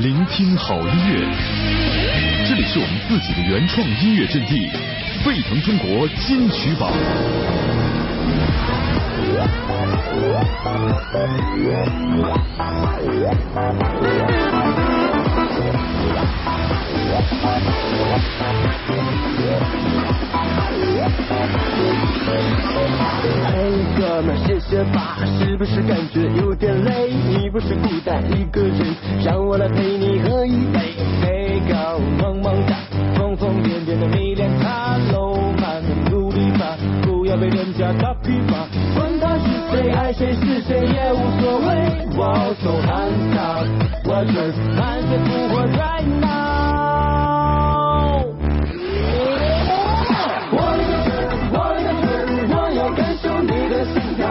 聆听好音乐，这里是我们自己的原创音乐阵地，沸腾中国金曲榜。嘿，哥们，谢谢吧，是不是感觉有点累？你不是孤单一个人，让我来陪你喝一杯。嘿，高茫茫的，疯疯癫癫的迷恋他喽，要被人家打屁吧。管他是谁，爱谁是谁也无所谓。我 so hands up，我只看谁复活 right now。我的事，我的事，我要感受你的心跳。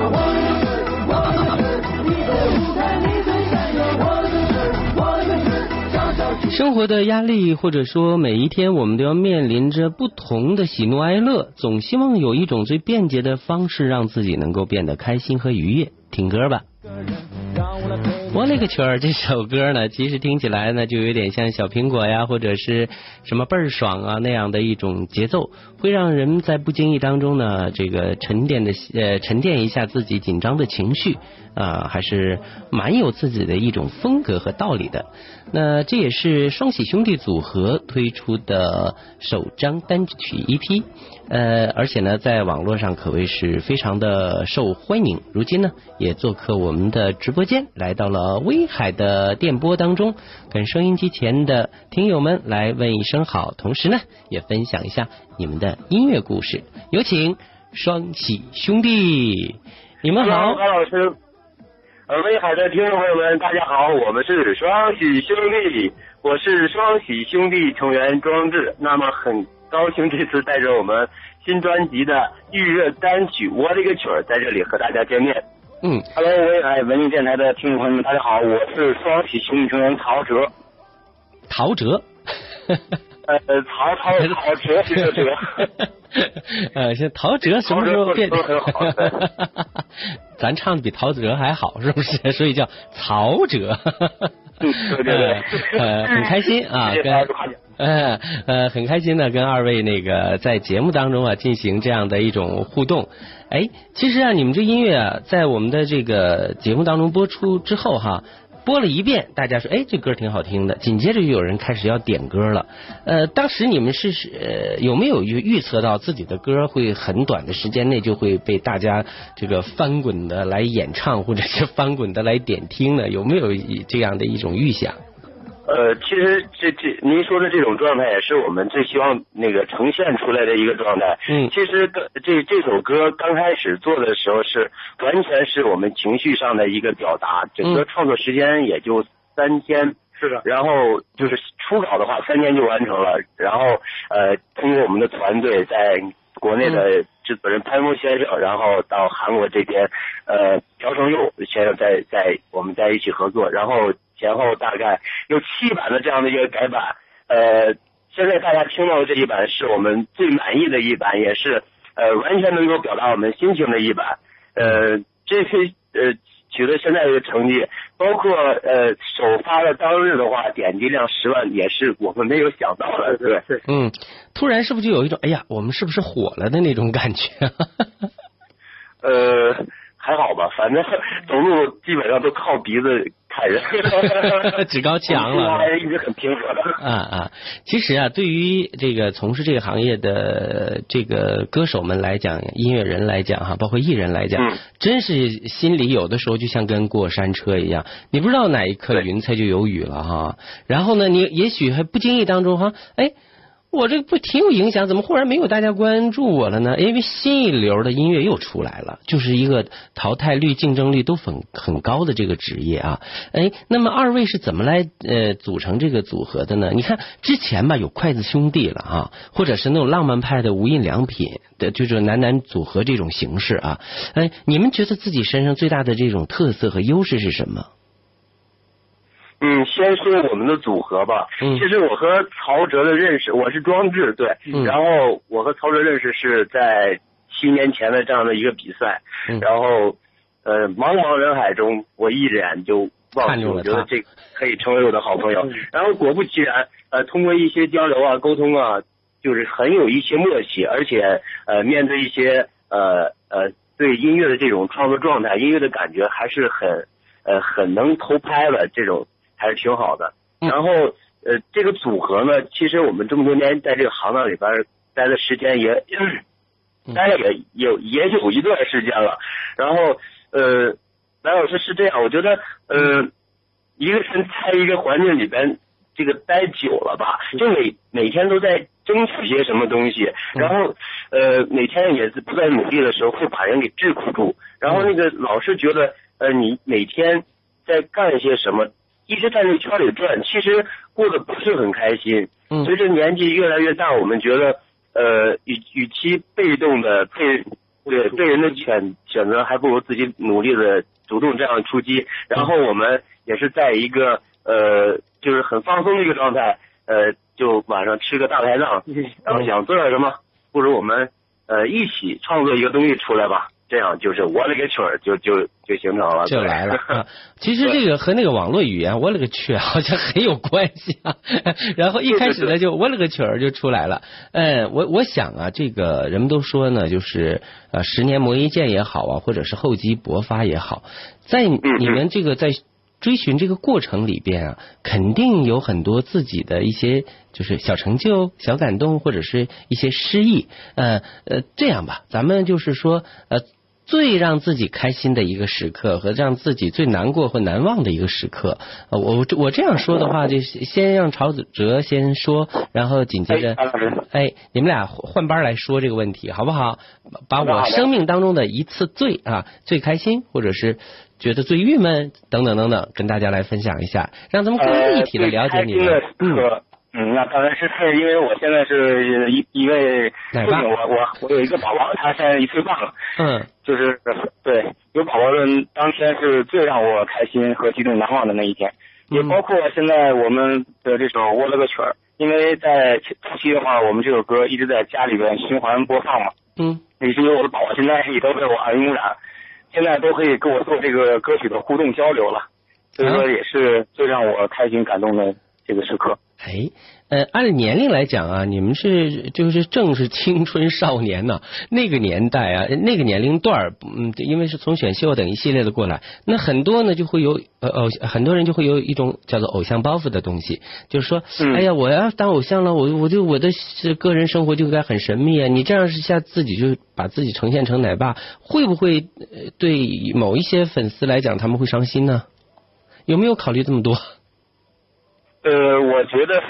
生活的压力，或者说每一天我们都要面临着不同的喜怒哀乐，总希望有一种最便捷的方式，让自己能够变得开心和愉悦。听歌吧。我勒个去！这首歌呢，其实听起来呢，就有点像小苹果呀，或者是什么倍儿爽啊那样的一种节奏，会让人在不经意当中呢，这个沉淀的呃沉淀一下自己紧张的情绪啊、还是蛮有自己的一种风格和道理的。那这也是双喜兄弟组合推出的首张单曲 EP，呃，而且呢，在网络上可谓是非常的受欢迎。如今呢，也做客我们的直播间，来到了威海的电波当中，跟收音机前的听友们来问一声好，同时呢，也分享一下你们的音乐故事。有请双喜兄弟，你们好。高老师，呃，威海的听众朋友们，大家好，我们是双喜兄弟，我是双喜兄弟成员庄志。那么很高兴这次带着我们新专辑的预热单曲《我的个曲儿》在这里和大家见面。嗯，Hello，威海文艺电台的听众朋友们，大家好，我是双喜兄弟成员曹哲。陶喆。呃，曹操曹哲这个哲。呃，现在陶喆什么时候变？陶喆说得很好对咱唱的比陶喆还好，是不是？所以叫曹喆。嗯 对对对 呃，呃很开心啊，跟 呃呃，很开心呢，跟二位那个在节目当中啊进行这样的一种互动。哎，其实啊，你们这音乐啊，在我们的这个节目当中播出之后哈，播了一遍，大家说，哎，这歌挺好听的。紧接着就有人开始要点歌了。呃，当时你们是是呃有没有预预测到自己的歌会很短的时间内就会被大家这个翻滚的来演唱，或者是翻滚的来点听呢？有没有这样的一种预想？呃，其实这这您说的这种状态也是我们最希望那个呈现出来的一个状态。嗯其实的这这首歌刚开始做的时候是完全是我们情绪上的一个表达，整个创作时间也就三天。是的。然后就是初稿的话，三天就完成了。然后呃，通过我们的团队在国内的制作人潘峰先生，然后到韩国这边，呃，朴成佑先生在在我们在一起合作，然后前后大概有七版的这样的一个改版，呃，现在大家听到的这一版是我们最满意的一版，也是呃完全能够表达我们心情的一版，呃，这些呃取得现在的成绩，包括呃首发的当日的话，点击量十万也是我们没有想到的，对。嗯，突然是不是就有一种哎呀，我们是不是火了的那种感觉？呃，还好吧，反正 走路基本上都靠鼻子看人，趾高气昂了 一直很平和的。啊啊，其实啊，对于这个从事这个行业的这个歌手们来讲，音乐人来讲哈，包括艺人来讲，嗯真是心里有的时候就像跟过山车一样，你不知道哪一刻云彩就有雨了哈。然后呢，你也许还不经意当中哈，哎。我这不挺有影响，怎么忽然没有大家关注我了呢？因为新一流的音乐又出来了，就是一个淘汰率、竞争力都很很高的这个职业啊。哎，那么二位是怎么来呃组成这个组合的呢？你看之前吧有筷子兄弟了啊，或者是那种浪漫派的无印良品的，就是男男组合这种形式啊。哎，你们觉得自己身上最大的这种特色和优势是什么？嗯，先说我们的组合吧。嗯其实我和曹哲的认识，我是装置，对。嗯然后我和曹哲认识是在七年前的这样的一个比赛，嗯然后呃茫茫人海中，我一眼就忘记，我觉得这可以成为我的好朋友。然后果不其然，呃，通过一些交流啊、沟通啊，就是很有一些默契，而且呃，面对一些呃呃对音乐的这种创作状态、音乐的感觉，还是很呃很能偷拍的，这种还是挺好的。然后呃，这个组合呢，其实我们这么多年在这个行当里边待的时间也。待了也有也有一段时间了，然后呃，白老师是这样，我觉得呃，一个人在一个环境里边这个待久了吧，就每每天都在争取些什么东西，然后呃每天也是不断努力的时候，会把人给桎梏住，然后那个老是觉得呃你每天在干一些什么，一直在这圈里转，其实过得不是很开心。随着年纪越来越大，我们觉得。呃，与与其被动的被对被人的选选择，还不如自己努力的主动这样出击。然后我们也是在一个呃，就是很放松的一个状态，呃，就晚上吃个大排档，然后想做点什么，不如我们呃一起创作一个东西出来吧。这样就是我勒个去儿，就就就形成了，就来了。其实这个和那个网络语言我勒个去好像很有关系啊。然后一开始呢，就我勒个去儿就出来了。嗯，我我想啊，这个人们都说呢，就是呃十年磨一剑也好啊，或者是厚积薄发也好，在你们这个在追寻这个过程里边啊，肯定有很多自己的一些就是小成就、小感动，或者是一些诗意。呃呃，这样吧，咱们就是说呃。最让自己开心的一个时刻和让自己最难过或难忘的一个时刻，我我这样说的话，就先让曹子哲先说，然后紧接着，哎，你们俩换班来说这个问题好不好？把我生命当中的一次最啊最开心，或者是觉得最郁闷等等等等，跟大家来分享一下，让咱们更立体的了解你们。嗯。嗯，那当然是是因为我现在是一一位父亲，我我我有一个宝宝，他现在一岁半了。嗯，就是对有宝宝的当天是最让我开心和激动难忘的那一天，也包括现在我们的这首窝了个曲儿，因为在初期的话，我们这首歌一直在家里边循环播放嘛。嗯，也是因为我的宝宝现在也都被我耳濡目染，现在都可以跟我做这个歌曲的互动交流了，所以说也是最让我开心感动的这个时刻。哎，呃，按年龄来讲啊，你们是就是正是青春少年呢，那个年代啊，那个年龄段嗯，因为是从选秀等一系列的过来，那很多呢就会有呃偶很多人就会有一种叫做偶像包袱的东西，就是说，哎呀，我要当偶像了，我我就我的个人生活就应该很神秘啊，你这样是下自己就把自己呈现成奶爸，会不会对某一些粉丝来讲他们会伤心呢？有没有考虑这么多？呃，我觉得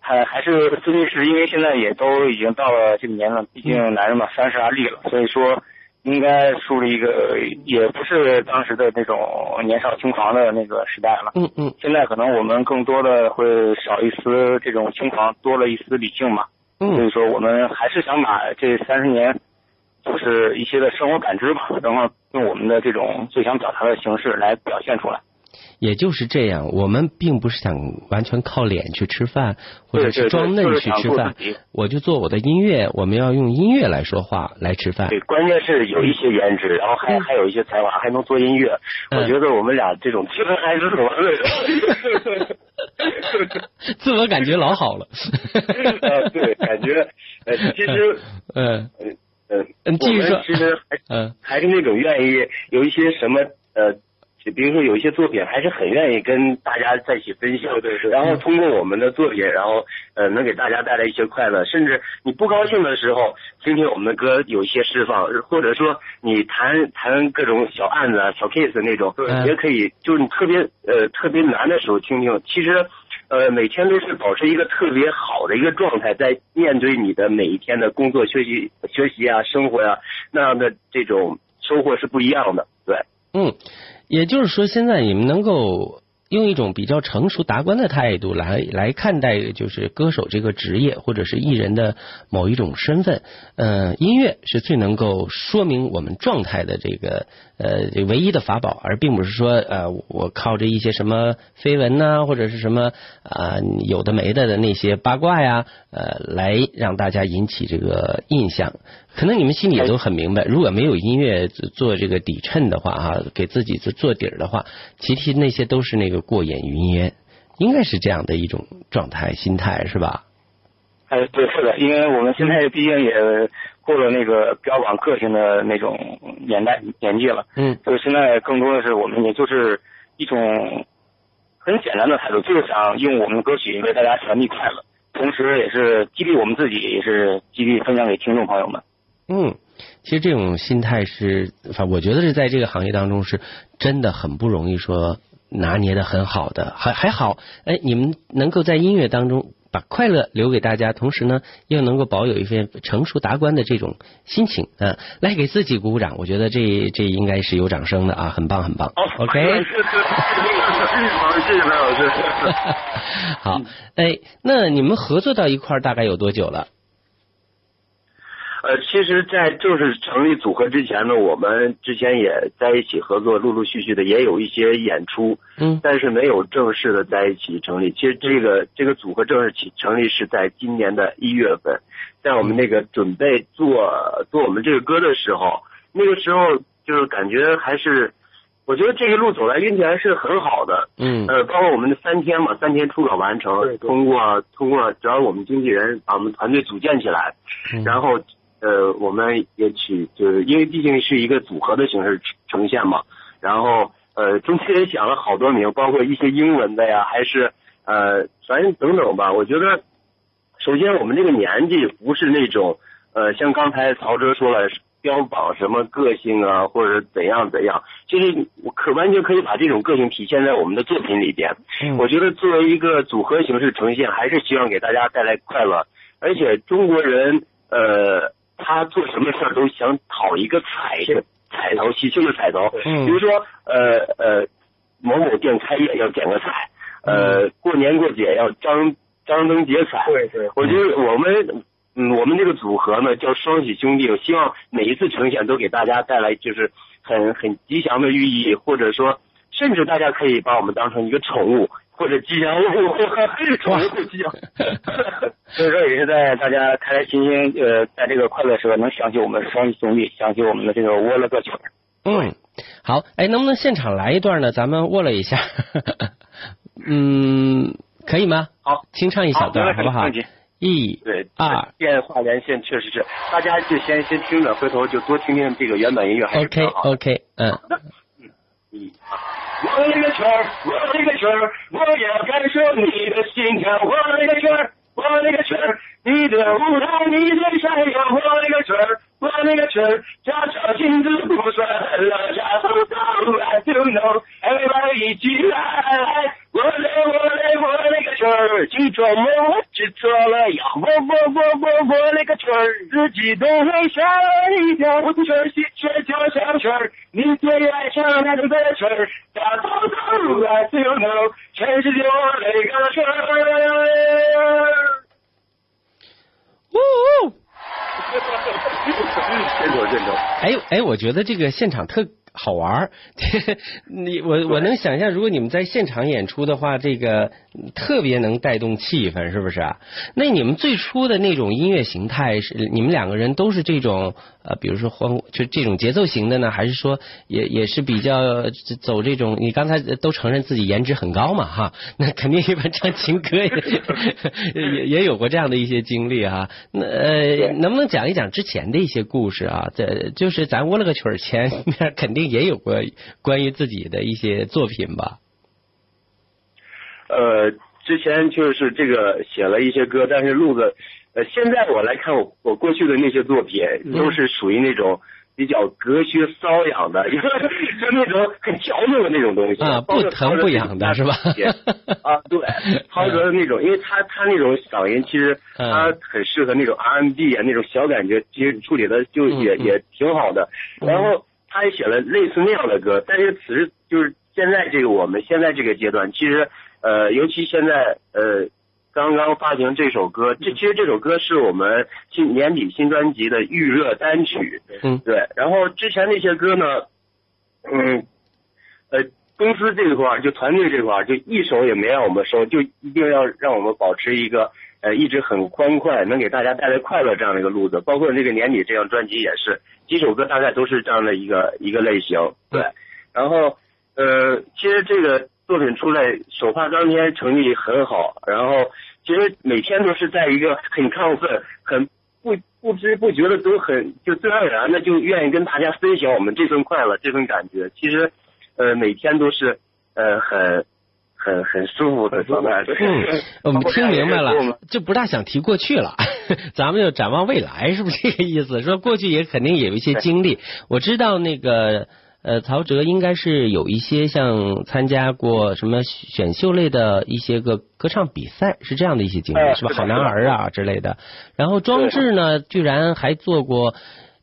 还还是孙律师，因为现在也都已经到了这个年龄，毕竟男人嘛，三十而立了，所以说应该树立一个，也不是当时的那种年少轻狂的那个时代了。嗯嗯。现在可能我们更多的会少一丝这种轻狂，多了一丝理性嘛。嗯。所以说，我们还是想把这三十年，就是一些的生活感知吧，然后用我们的这种最想表达的形式来表现出来。也就是这样，我们并不是想完全靠脸去吃饭，或者是装嫩去吃饭。我就做我的音乐，我们要用音乐来说话来吃饭。对，关键是有一些颜值，然后还还有一些才华，还能做音乐。我觉得我们俩这种其实还是很完美的。自我感觉老好了。呃，对，感觉呃，其实嗯嗯嗯，继续说，其实还嗯还是那种愿意有一些什么呃。就比如说有一些作品还是很愿意跟大家在一起分享，对对。然后通过我们的作品，然后呃能给大家带来一些快乐，甚至你不高兴的时候，听听我们的歌有一些释放，或者说你谈谈各种小案子啊、小 case 那种，也可以。就是你特别呃特别难的时候听听，其实呃每天都是保持一个特别好的一个状态，在面对你的每一天的工作、学习、学习啊、生活呀那样的这种收获是不一样的，对，嗯。也就是说，现在你们能够用一种比较成熟达观的态度来来看待，就是歌手这个职业或者是艺人的某一种身份。嗯，音乐是最能够说明我们状态的这个呃唯一的法宝，而并不是说呃我靠着一些什么绯闻呐，或者是什么啊有的没的的那些八卦呀，呃来让大家引起这个印象。可能你们心里也都很明白，如果没有音乐做这个底衬的话啊，给自己做做底儿的话，其实那些都是那个过眼云烟，应该是这样的一种状态心态，是吧？哎，对，是的，因为我们现在毕竟也过了那个标榜个性的那种年代年纪了，嗯，所以现在更多的是我们也就是一种很简单的态度，就是想用我们的歌曲为大家传递快乐，同时也是激励我们自己，也是激励分享给听众朋友们。嗯，其实这种心态是，反我觉得是在这个行业当中是真的很不容易说拿捏的很好的，还还好，哎，你们能够在音乐当中。把快乐留给大家，同时呢，又能够保有一份成熟达观的这种心情，嗯，来给自己鼓鼓掌。我觉得这这应该是有掌声的啊，很棒很棒。OK，好谢谢白老师。好，哎，那你们合作到一块儿大概有多久了？呃，其实，在正式成立组合之前呢，我们之前也在一起合作，陆陆续续的也有一些演出，嗯，但是没有正式的在一起成立。其实这个这个组合正式起成立是在今年的一月份，在我们那个准备做做我们这个歌的时候，那个时候就是感觉还是，我觉得这一路走来运气还是很好的，嗯，呃，包括我们的三天嘛，三天初稿完成，通过通过只要我们经纪人把我们团队组建起来，然后。呃，我们也去，就是因为毕竟是一个组合的形式呈现嘛，然后呃，中间也想了好多名，包括一些英文的呀，还是呃，反正等等吧。我觉得，首先我们这个年纪不是那种呃，像刚才曹哲说了，标榜什么个性啊，或者怎样怎样，其实我可完全可以把这种个性体现在我们的作品里边。我觉得作为一个组合形式呈现，还是希望给大家带来快乐，而且中国人呃。他做什么事儿都想讨一个彩彩头，喜庆的彩头。嗯。比如说，呃呃，某某店开业要剪个彩，呃，过年过节要张张灯结彩。对对。我觉得我们，嗯，我们这个组合呢叫双喜兄弟，我希望每一次呈现都给大家带来就是很很吉祥的寓意，或者说，甚至大家可以把我们当成一个宠物。或者吉祥物，宠物吉祥。所以说也是在大家开开心心，呃，在这个快乐时刻能想起我们双兄弟，想起我们的这个窝了个曲儿。嗯，好，哎，能不能现场来一段呢？咱们握了一下。嗯，可以吗？好，清唱一小段，好不好？一，对，二，电话连线确实是，大家就先先听着，回头就多听听这个原版音乐。还是 OK，OK，嗯。嗯，一。我勒个圈儿，我勒个圈儿，我要感受你的心跳。我勒个圈儿，我勒个圈儿，你的舞蹈你的闪耀。我勒个圈儿，我勒个圈儿，假装镜子不算了，假装走，I don't know，everybody 一起来。我嘞我嘞我勒个圈儿，记错了我记错了，呀我我我我我勒个圈儿，自己都会吓一跳。我的圈儿喜鹊叫小圈儿，你最爱唱那种歌曲儿，大头头 I still know，全世界我勒个圈儿。呜！哎哎，我觉得这个现场特。好玩儿，你我我能想象，如果你们在现场演出的话，这个特别能带动气氛，是不是啊？那你们最初的那种音乐形态是，你们两个人都是这种呃，比如说欢就这种节奏型的呢，还是说也也是比较走这种？你刚才都承认自己颜值很高嘛，哈，那肯定一般唱情歌也也也有过这样的一些经历哈。那呃，能不能讲一讲之前的一些故事啊？这就是咱窝了个曲儿前面 肯定。也有过关于自己的一些作品吧。呃，之前就是这个写了一些歌，但是录的，呃，现在我来看我我过去的那些作品，都是属于那种比较隔靴搔痒的，就那种很矫情的那种东西啊，不疼不痒的是吧？啊，对，涛哥的那种，因为他他那种嗓音，其实他很适合那种 R&B 啊，那种小感觉，其实处理的就也也挺好的，然后。他也写了类似那样的歌，但是此时就是现在这个我们现在这个阶段，其实呃，尤其现在呃，刚刚发行这首歌，这其实这首歌是我们新年底新专辑的预热单曲，嗯，对。然后之前那些歌呢，嗯，呃，公司这块儿就团队这块儿就一首也没让我们收，就一定要让我们保持一个呃一直很欢快，能给大家带来快乐这样的一个路子。包括这个年底这张专辑也是几首歌大概都是这样的一个一个类型。对，然后呃，其实这个作品出来首发当天成绩很好，然后其实每天都是在一个很亢奋、很不不知不觉的都很就自然而然的就愿意跟大家分享我们这份快乐、这份感觉。其实。呃，每天都是呃很很很舒服的状态。嗯，我 们听明白了，就不大想提过去了，咱们就展望未来，是不是这个意思？说过去也肯定也有一些经历。我知道那个呃，曹哲应该是有一些像参加过什么选秀类的一些个歌唱比赛，是这样的一些经历，是吧？好男儿啊之类的。然后庄志呢，居然还做过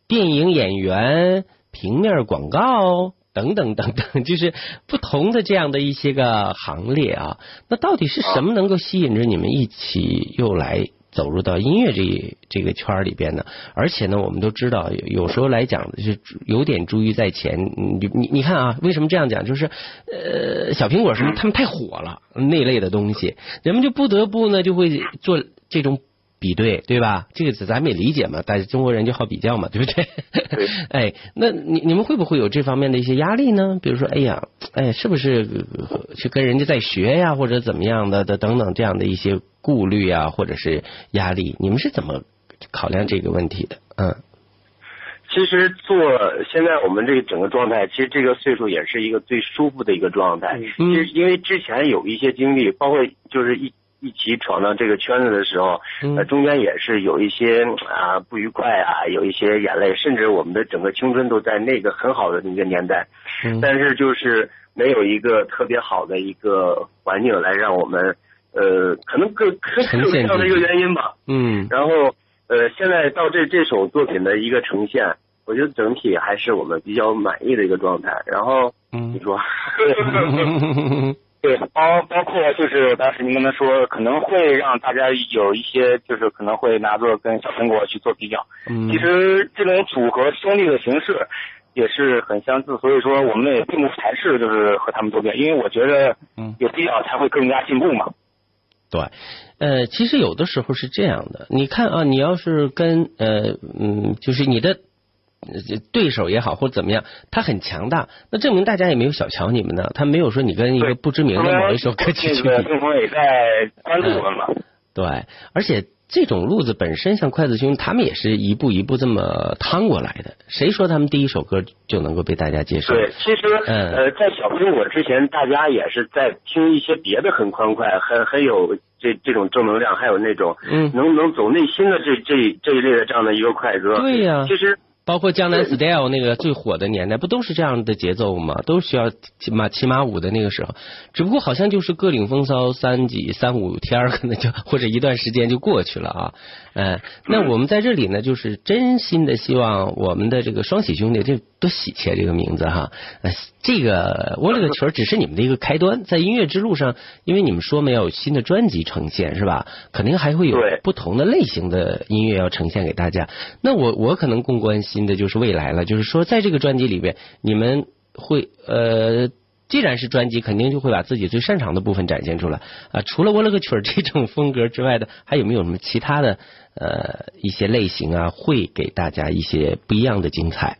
电影演员、平面广告。等等等等，就是不同的这样的一些个行列啊。那到底是什么能够吸引着你们一起又来走入到音乐这这个圈里边呢？而且呢，我们都知道，有时候来讲就是有点珠玉在前。你你你看啊，为什么这样讲？就是呃，小苹果什么，他们太火了，那类的东西，人们就不得不呢就会做这种。比对对吧？这个词咱们也理解嘛，但是中国人就好比较嘛，对不对？哎，那你你们会不会有这方面的一些压力呢？比如说，哎呀，哎，是不是去跟人家在学呀，或者怎么样的的等等这样的一些顾虑啊，或者是压力？你们是怎么考量这个问题的？嗯，其实做现在我们这个整个状态，其实这个岁数也是一个最舒服的一个状态。嗯，因为之前有一些经历，包括就是一。一起闯到这个圈子的时候，呃，中间也是有一些啊不愉快啊，有一些眼泪，甚至我们的整个青春都在那个很好的那个年代，但是就是没有一个特别好的一个环境来让我们，呃，可能各各有这样的一个原因吧，嗯，然后呃，现在到这这首作品的一个呈现，我觉得整体还是我们比较满意的一个状态，然后，嗯，你说。对，包包括就是当时您跟他说，可能会让大家有一些，就是可能会拿着跟小苹果去做比较。嗯，其实这种组合兄弟的形式也是很相似，所以说我们也并不排斥，就是和他们做比较，因为我觉得，嗯，有必要才会更加进步嘛。对，呃，其实有的时候是这样的，你看啊，你要是跟呃嗯，就是你的。对手也好，或者怎么样，他很强大，那证明大家也没有小瞧你们呢。他没有说你跟一个不知名的某一首歌曲去比。对方也在关注我们嘛。对，而且这种路子本身，像筷子兄他们也是一步一步这么趟过来的。谁说他们第一首歌就能够被大家接受？对，其实呃，在小苹果之前，大家也是在听一些别的很欢快、很很有这这种正能量，还有那种嗯能能走内心的这这这一类的这样的一个快歌。对呀，其实。包括江南 style 那个最火的年代，不都是这样的节奏吗？都需要骑马骑马舞的那个时候，只不过好像就是各领风骚三几三五天，可能就 或者一段时间就过去了啊。嗯，那我们在这里呢，就是真心的希望我们的这个双喜兄弟，这多喜气啊！这个名字哈，这个我这个曲儿只是你们的一个开端，在音乐之路上，因为你们说没有新的专辑呈现是吧？肯定还会有不同的类型的音乐要呈现给大家。那我我可能更关心新的就是未来了，就是说在这个专辑里边，你们会呃。既然是专辑，肯定就会把自己最擅长的部分展现出来啊！除了我勒个曲儿这种风格之外的，还有没有什么其他的呃一些类型啊？会给大家一些不一样的精彩？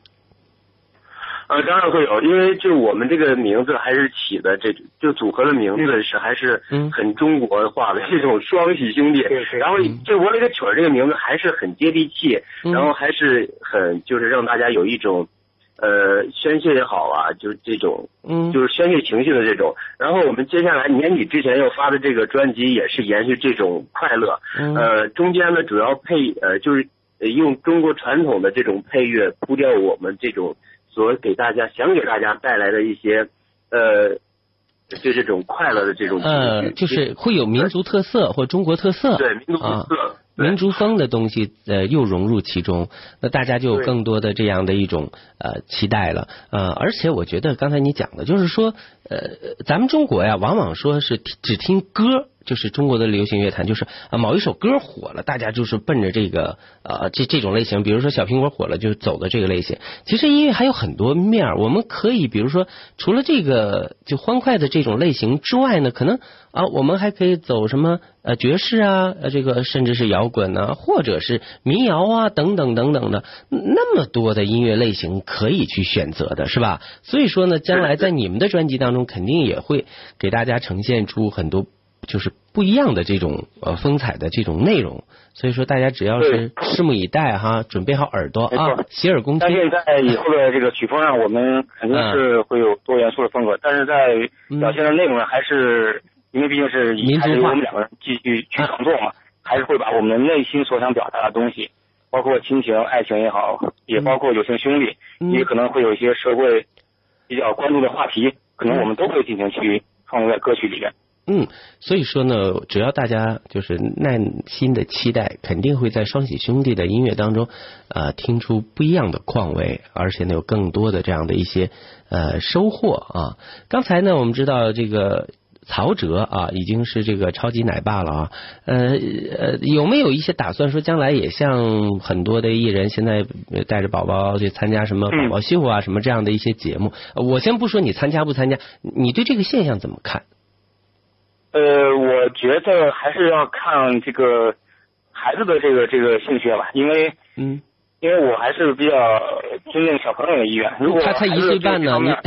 呃，当然会有，因为就我们这个名字还是起的这就组合的名字是还是很中国化的这种双喜兄弟。然后就我那个曲儿这个名字还是很接地气，然后还是很就是让大家有一种。呃，宣泄也好啊，就是这种，嗯，就是宣泄情绪的这种。然后我们接下来年底之前要发的这个专辑也是延续这种快乐，呃，中间呢主要配呃就是用中国传统的这种配乐铺掉我们这种所给大家想给大家带来的一些呃，就这种快乐的这种呃，就是会有民族特色或中国特色，对民族特色。民族风的东西呃又融入其中，那大家就有更多的这样的一种呃期待了呃，而且我觉得刚才你讲的就是说呃咱们中国呀，往往说是只听歌就是中国的流行乐坛，就是啊某一首歌火了，大家就是奔着这个呃这这种类型，比如说小苹果火了，就走的这个类型。其实音乐还有很多面儿，我们可以比如说除了这个就欢快的这种类型之外呢，可能啊我们还可以走什么呃爵士啊，呃这个甚至是摇滚啊，或者是民谣啊等等等等的，那么多的音乐类型可以去选择的是吧？所以说呢，将来在你们的专辑当中，肯定也会给大家呈现出很多。就是不一样的这种呃风采的这种内容，所以说大家只要是拭目以待哈，准备好耳朵啊，洗耳恭听。但是在以后的这个曲风上，我们肯定是会有多元素的风格，但是在表现的内容上，还是因为毕竟是还是我们两个人继续去创作嘛，还是会把我们内心所想表达的东西，包括亲情、爱情也好，也包括友情兄弟，也可能会有一些社会比较关注的话题，可能我们都会进行去创作在歌曲里面。嗯，所以说呢，只要大家就是耐心的期待，肯定会在双喜兄弟的音乐当中，呃，听出不一样的况味，而且呢，有更多的这样的一些呃收获啊。刚才呢，我们知道这个曹哲啊，已经是这个超级奶爸了啊，呃呃，有没有一些打算说将来也像很多的艺人现在带着宝宝去参加什么宝宝秀啊，什么这样的一些节目？我先不说你参加不参加，你对这个现象怎么看？呃，我觉得还是要看这个孩子的这个这个兴趣吧，因为嗯，因为我还是比较尊重小朋友的意愿。如果他才一岁半呢，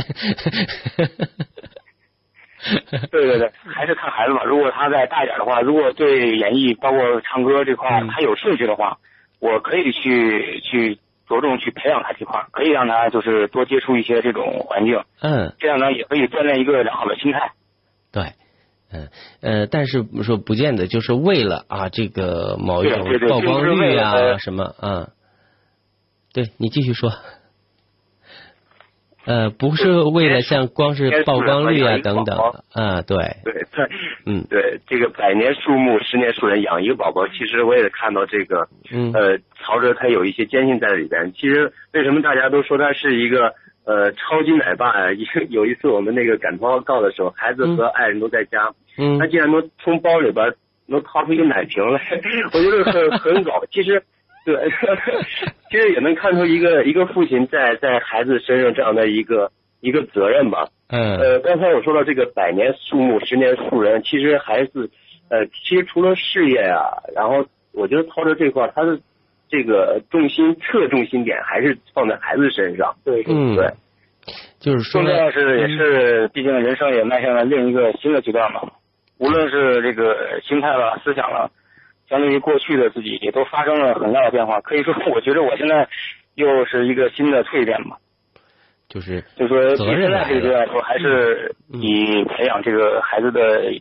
对对对，还是看孩子吧。如果他再大一点的话，如果对演艺包括唱歌这块他有兴趣的话，我可以去去着重去培养他这块，可以让他就是多接触一些这种环境。嗯，这样呢也可以锻炼一个良好的心态。对。嗯呃，但是说不见得就是为了啊这个某一种曝光率啊什么啊，对你继续说，呃，不是为了像光是曝光率啊等等啊，对 对对，嗯对，这个百年树木十年树人养一个宝宝，其实我也看到这个，呃，曹哲他有一些坚信在里边。其实为什么大家都说他是一个？呃，超级奶爸啊！有一次我们那个赶通告的时候，孩子和爱人都在家，嗯，他竟然能从包里边能掏出一个奶瓶来，我觉得很很搞。其实，对，其实也能看出一个一个父亲在在孩子身上这样的一个一个责任吧。嗯。呃，刚才我说到这个百年树木，十年树人，其实孩子，呃，其实除了事业啊，然后我觉得操着这块，他的。这个重心侧重心点还是放在孩子身上，对，嗯，对，就是说，重要是也是，毕竟人生也迈向了另一个新的阶段嘛。无论是这个心态了、思想了，相对于过去的自己，也都发生了很大的变化。可以说，我觉得我现在又是一个新的蜕变嘛。就是，就说比现在这个阶段来说，还是以培养这个孩子的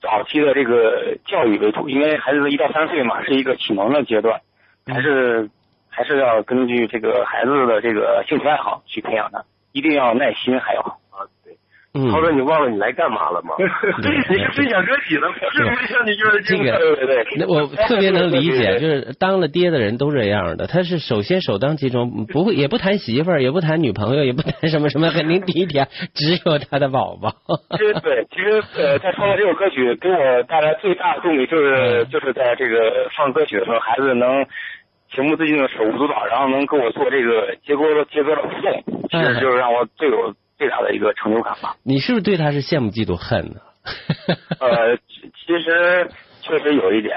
早期的这个教育为主，因为孩子一到三岁嘛，是一个启蒙的阶段。还是还是要根据这个孩子的这个兴趣爱好去培养他，一定要耐心，还要啊，对。涛哥，你忘了你来干嘛了吗？你是分享歌曲的吗？是分享？你就是这个，对对对。那我特别能理解，就是当了爹的人都这样的。他是首先首当其冲，不会也不谈媳妇儿，也不谈女朋友，也不谈什么什么，肯定第一点只有他的宝宝。其实对，其实呃，在创作这首歌曲给我带来最大的动力，就是就是在这个放歌曲的时候，孩子能。情不自禁的手舞足蹈，然后能跟我做这个接歌的接歌的互动，其实就是让我最有最大的一个成就感吧。你是不是对他是羡慕嫉妒恨呢？呃，其实确实有一点，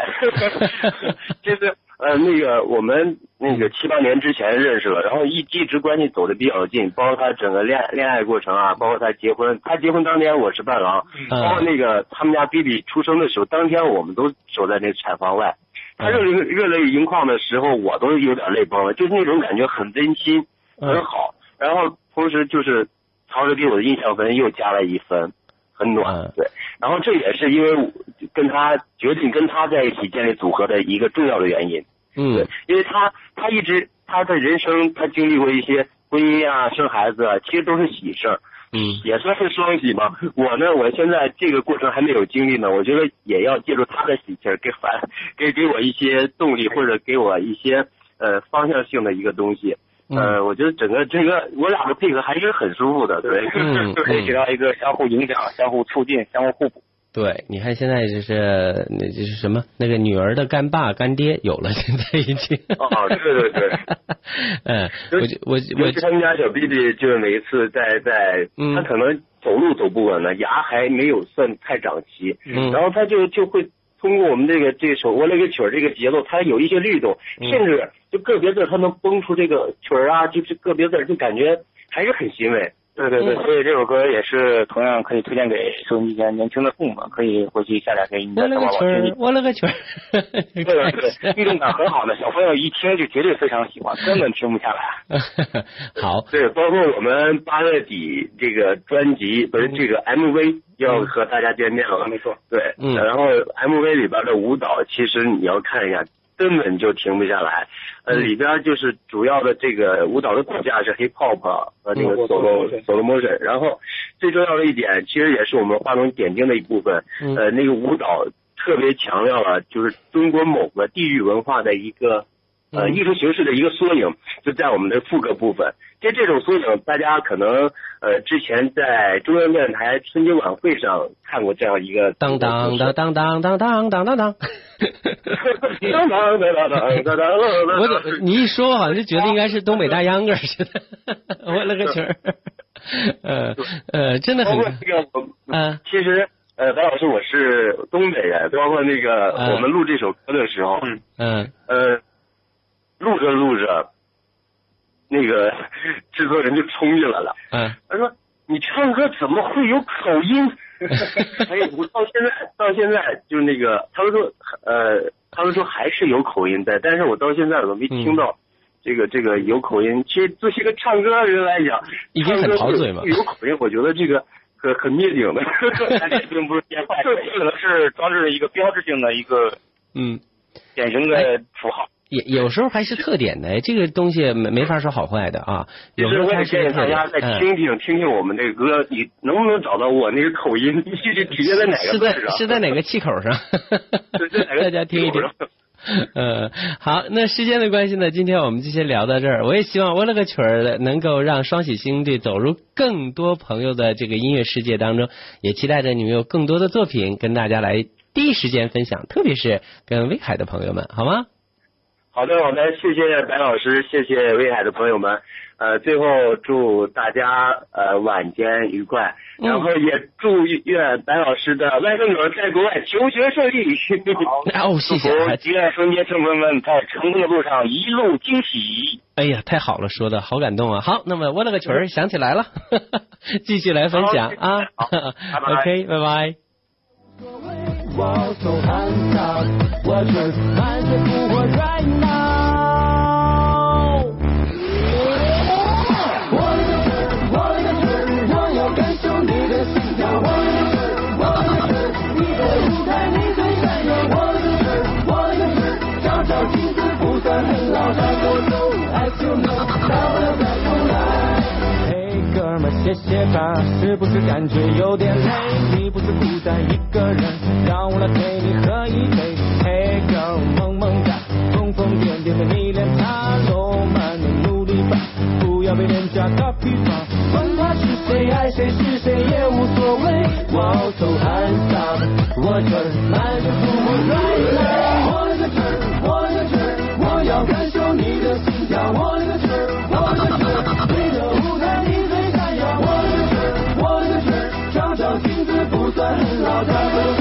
就是呃那个我们那个七八年之前认识了，然后一一直关系走的比较近，包括他整个恋恋爱过程啊，包括他结婚，他结婚当天我是伴郎，包括那个他们家 BB 出生的时候，当天我们都守在那产房外。他热泪热泪盈眶的时候，我都有点泪崩了，就是那种感觉很温馨，很好。然后同时就是曹哲给我的印象分又加了一分，很暖。对，然后这也是因为跟他决定跟他在一起建立组合的一个重要的原因。嗯，因为他他一直他的人生他经历过一些婚姻啊、生孩子啊，其实都是喜事儿。嗯，也算是双喜嘛。我呢，我现在这个过程还没有经历呢。我觉得也要借助他的喜气儿，给反 给给我一些动力，或者给我一些呃方向性的一个东西。呃，我觉得整个这个我俩的配合还是很舒服的，对，嗯，就可以起到一个相互影响、相互促进、相互互补。对，你看现在就是那就是什么那个女儿的干爸干爹有了，现在已经。哦，对对对。嗯，我就我我他们家小弟弟，就是每一次在在，嗯他可能走路走不稳了，牙还没有算太长齐，嗯然后他就就会通过我们这个这首我那个曲儿这个节奏，他有一些律动，嗯甚至就个别字儿他能蹦出这个曲儿啊，就是个别字就感觉还是很欣慰。对对对，嗯所以这首歌也是同样可以推荐给收音机前年轻的父母们，可以回去下载给你的个宝我了个曲儿。对对对，律动感很好的，小朋友一听就绝对非常喜欢，根本停不下来。好，对，包括我们八月底这个专辑不是这个 MV 要和大家见面了，没错。对，嗯然后 MV 里边的舞蹈，其实你要看一下，根本就停不下来。呃，嗯里边就是主要的这个舞蹈的骨架是 hip hop 和这个嗯 solo solo motion，然后最重要的一点，其实也是我们画龙点睛的一部分。嗯呃，那个舞蹈特别强调了就是中国某个地域文化的一个。呃，嗯艺术形式的一个缩影，就在我们的副歌部分。这这种缩影，大家可能呃之前在中央电视台春节晚会上看过这样一个当 当当当当当当当当当。当当当当当当当我怎你一说，我好像就觉得应该是东北大秧歌似的。我勒个去儿。呃呃，真的很这个我，嗯其实呃，白老师我是东北人，包括那个嗯我们录这首歌的时候，嗯嗯呃，录着录着，那个 制作人就冲进来了，嗯他说：“你唱歌怎么会有口音？” 哎，我到现在到现在就是那个，他们说呃，他们说还是有口音在，但是我到现在我都没听到这个、这个有口音。其实作为一个唱歌的人来讲，已经很陶醉嘛唱歌有口音，我觉得这个 很很灭顶的。但这并不是变坏，这可能是装置的一个标志性的一个嗯。典型的符号。也有时候还是特点的，这个东西没没法说好坏的啊。有时候它是建议大家再嗯听听、听听我们这个歌，你能不能找到我那个口音？具体体现在哪个是在？是在哪个气口上是在哪？个 大家听一听。呃，好，那时间的关系呢，今天我们就先聊到这儿。我也希望我了个曲儿能够让双喜星队走入更多朋友的这个音乐世界当中，也期待着你们有更多的作品跟大家来第一时间分享，特别是跟威海的朋友们，好吗？好的，好的，谢谢白老师，谢谢威海的朋友们。呃，最后祝大家呃晚间愉快，嗯然后也祝愿白老师的外甥女儿在国外求学顺利。哦，谢谢。还祝愿收音机听众们在成功的路上一路惊喜。哎呀，太好了，说的好感动啊！好，那么我了个曲儿想起来了，继续来分享啊。好拜拜 OK，拜拜。walls, no hands up. Right now. 歇歇吧，是不是感觉有点累？你不是孤单一个人，让我来陪你喝一杯。嘿，girl，萌萌哒，疯疯癫癫的你连塔罗曼的努力吧，不要被人家打比方，管他是谁爱谁是谁也无所谓。我走很早，我这儿满血复活 right now，我的个劲儿，我的个劲儿，我要感受你的心跳。我的。很好的